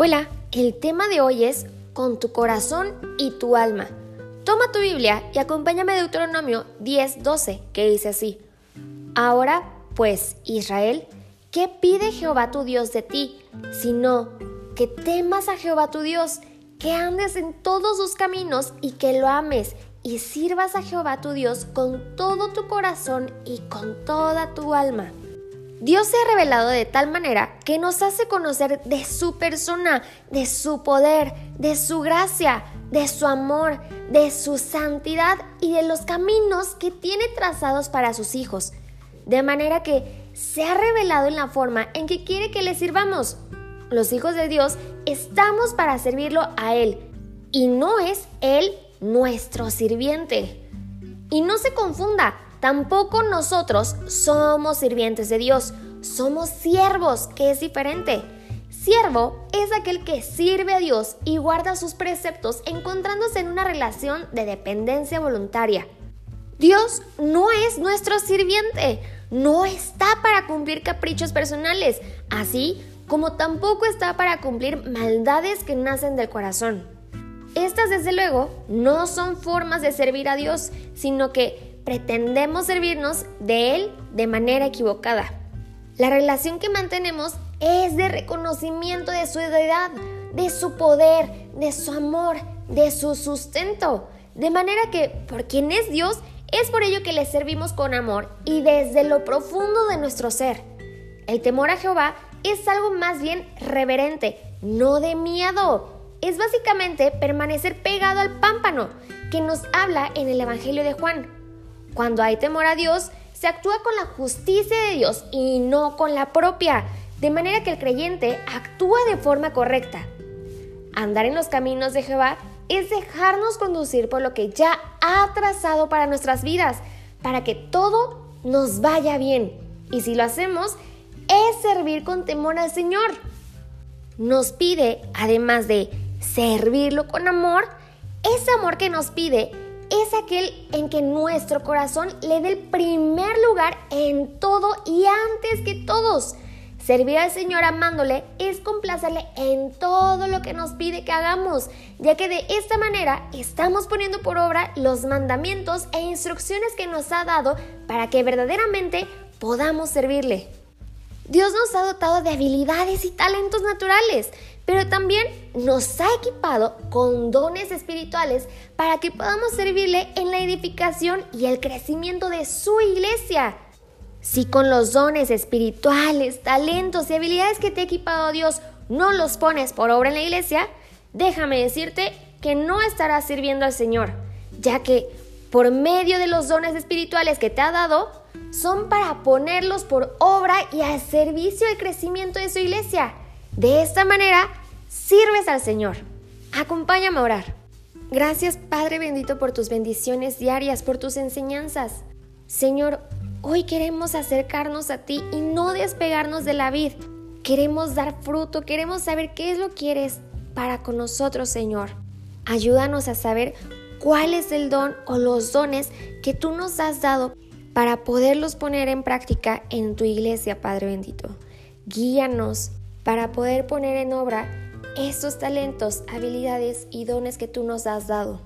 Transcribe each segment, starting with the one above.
Hola, el tema de hoy es con tu corazón y tu alma. Toma tu Biblia y acompáñame a Deuteronomio 10:12, que dice así: Ahora, pues, Israel, ¿qué pide Jehová tu Dios de ti? Sino que temas a Jehová tu Dios, que andes en todos sus caminos y que lo ames y sirvas a Jehová tu Dios con todo tu corazón y con toda tu alma. Dios se ha revelado de tal manera que nos hace conocer de su persona, de su poder, de su gracia, de su amor, de su santidad y de los caminos que tiene trazados para sus hijos. De manera que se ha revelado en la forma en que quiere que le sirvamos. Los hijos de Dios estamos para servirlo a Él y no es Él nuestro sirviente. Y no se confunda, Tampoco nosotros somos sirvientes de Dios, somos siervos, que es diferente. Siervo es aquel que sirve a Dios y guarda sus preceptos encontrándose en una relación de dependencia voluntaria. Dios no es nuestro sirviente, no está para cumplir caprichos personales, así como tampoco está para cumplir maldades que nacen del corazón. Estas, desde luego, no son formas de servir a Dios, sino que pretendemos servirnos de Él de manera equivocada. La relación que mantenemos es de reconocimiento de su deidad, de su poder, de su amor, de su sustento. De manera que, por quien es Dios, es por ello que le servimos con amor y desde lo profundo de nuestro ser. El temor a Jehová es algo más bien reverente, no de miedo. Es básicamente permanecer pegado al pámpano que nos habla en el Evangelio de Juan. Cuando hay temor a Dios, se actúa con la justicia de Dios y no con la propia, de manera que el creyente actúa de forma correcta. Andar en los caminos de Jehová es dejarnos conducir por lo que ya ha trazado para nuestras vidas, para que todo nos vaya bien. Y si lo hacemos, es servir con temor al Señor. Nos pide, además de servirlo con amor, ese amor que nos pide es aquel en que nuestro corazón le dé el primer lugar en todo y antes que todos. Servir al Señor amándole es complacerle en todo lo que nos pide que hagamos, ya que de esta manera estamos poniendo por obra los mandamientos e instrucciones que nos ha dado para que verdaderamente podamos servirle. Dios nos ha dotado de habilidades y talentos naturales, pero también nos ha equipado con dones espirituales para que podamos servirle en la edificación y el crecimiento de su iglesia. Si con los dones espirituales, talentos y habilidades que te ha equipado Dios no los pones por obra en la iglesia, déjame decirte que no estarás sirviendo al Señor, ya que por medio de los dones espirituales que te ha dado, son para ponerlos por obra y al servicio del crecimiento de su iglesia. De esta manera, sirves al Señor. Acompáñame a orar. Gracias Padre bendito por tus bendiciones diarias, por tus enseñanzas. Señor, hoy queremos acercarnos a ti y no despegarnos de la vid. Queremos dar fruto, queremos saber qué es lo que quieres para con nosotros, Señor. Ayúdanos a saber cuál es el don o los dones que tú nos has dado para poderlos poner en práctica en tu iglesia, Padre bendito. Guíanos para poder poner en obra estos talentos, habilidades y dones que tú nos has dado.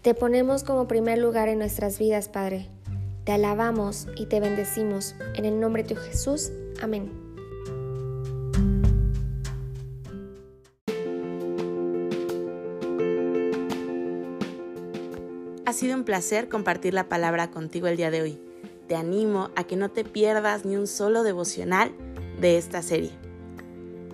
Te ponemos como primer lugar en nuestras vidas, Padre. Te alabamos y te bendecimos. En el nombre de Jesús. Amén. Ha sido un placer compartir la palabra contigo el día de hoy. Te animo a que no te pierdas ni un solo devocional de esta serie.